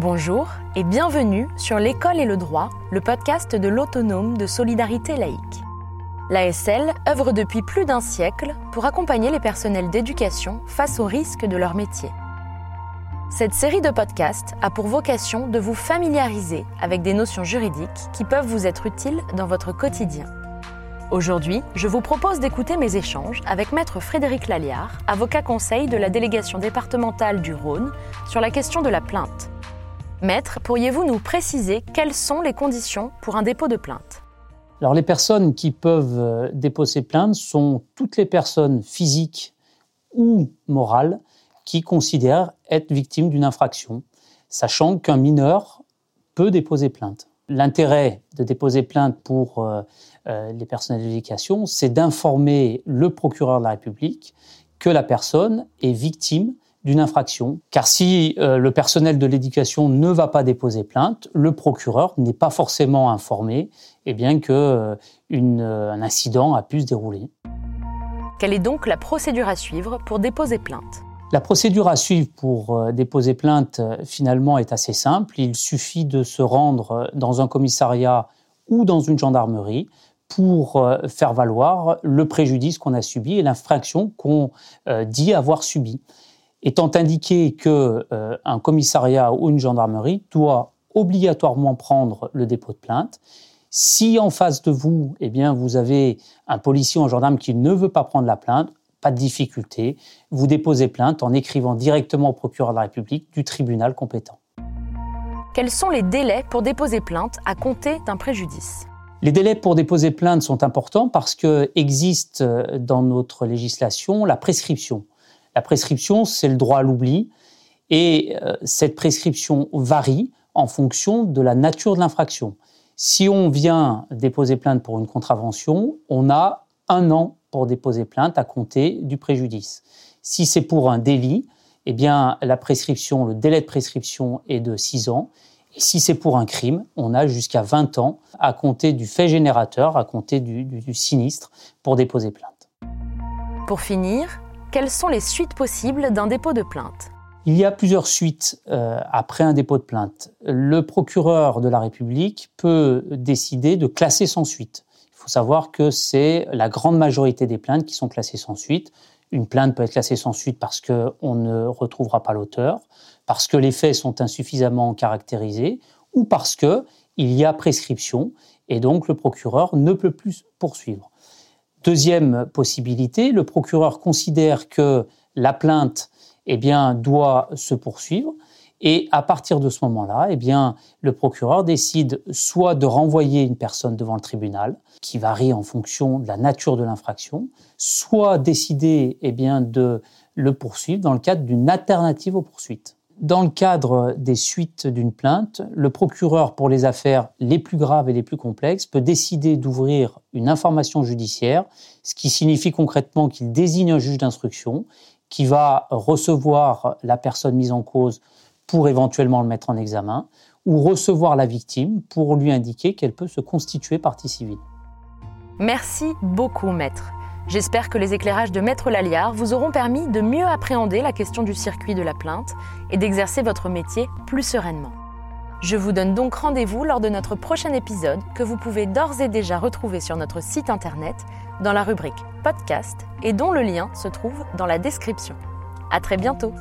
Bonjour et bienvenue sur L'école et le droit, le podcast de l'autonome de solidarité laïque. L'ASL œuvre depuis plus d'un siècle pour accompagner les personnels d'éducation face aux risques de leur métier. Cette série de podcasts a pour vocation de vous familiariser avec des notions juridiques qui peuvent vous être utiles dans votre quotidien. Aujourd'hui, je vous propose d'écouter mes échanges avec Maître Frédéric Laliard, avocat conseil de la délégation départementale du Rhône, sur la question de la plainte. Maître, pourriez-vous nous préciser quelles sont les conditions pour un dépôt de plainte? Alors les personnes qui peuvent euh, déposer plainte sont toutes les personnes physiques ou morales qui considèrent être victimes d'une infraction, sachant qu'un mineur peut déposer plainte. L'intérêt de déposer plainte pour euh, euh, les personnels d'éducation, c'est d'informer le procureur de la République que la personne est victime d'une infraction. Car si euh, le personnel de l'éducation ne va pas déposer plainte, le procureur n'est pas forcément informé et eh bien que euh, euh, un incident a pu se dérouler. Quelle est donc la procédure à suivre pour déposer plainte? La procédure à suivre pour déposer plainte, finalement, est assez simple. Il suffit de se rendre dans un commissariat ou dans une gendarmerie pour faire valoir le préjudice qu'on a subi et l'infraction qu'on dit avoir subi étant indiqué que euh, un commissariat ou une gendarmerie doit obligatoirement prendre le dépôt de plainte. Si en face de vous, eh bien, vous avez un policier ou un gendarme qui ne veut pas prendre la plainte, pas de difficulté, vous déposez plainte en écrivant directement au procureur de la République du tribunal compétent. Quels sont les délais pour déposer plainte à compter d'un préjudice? Les délais pour déposer plainte sont importants parce que existe dans notre législation la prescription. La prescription, c'est le droit à l'oubli. Et euh, cette prescription varie en fonction de la nature de l'infraction. Si on vient déposer plainte pour une contravention, on a un an pour déposer plainte à compter du préjudice. Si c'est pour un délit, eh bien, la prescription, le délai de prescription est de 6 ans. Et si c'est pour un crime, on a jusqu'à 20 ans à compter du fait générateur, à compter du, du sinistre pour déposer plainte. Pour finir, quelles sont les suites possibles d'un dépôt de plainte il y a plusieurs suites euh, après un dépôt de plainte. Le procureur de la République peut décider de classer sans suite. Il faut savoir que c'est la grande majorité des plaintes qui sont classées sans suite. Une plainte peut être classée sans suite parce qu'on ne retrouvera pas l'auteur, parce que les faits sont insuffisamment caractérisés, ou parce qu'il y a prescription et donc le procureur ne peut plus poursuivre. Deuxième possibilité, le procureur considère que la plainte eh doit se poursuivre. Et à partir de ce moment-là, eh le procureur décide soit de renvoyer une personne devant le tribunal, qui varie en fonction de la nature de l'infraction, soit décider eh de le poursuivre dans le cadre d'une alternative aux poursuites. Dans le cadre des suites d'une plainte, le procureur, pour les affaires les plus graves et les plus complexes, peut décider d'ouvrir une information judiciaire, ce qui signifie concrètement qu'il désigne un juge d'instruction qui va recevoir la personne mise en cause pour éventuellement le mettre en examen, ou recevoir la victime pour lui indiquer qu'elle peut se constituer partie civile. Merci beaucoup, maître. J'espère que les éclairages de Maître Laliard vous auront permis de mieux appréhender la question du circuit de la plainte et d'exercer votre métier plus sereinement. Je vous donne donc rendez-vous lors de notre prochain épisode que vous pouvez d'ores et déjà retrouver sur notre site internet dans la rubrique podcast et dont le lien se trouve dans la description. À très bientôt!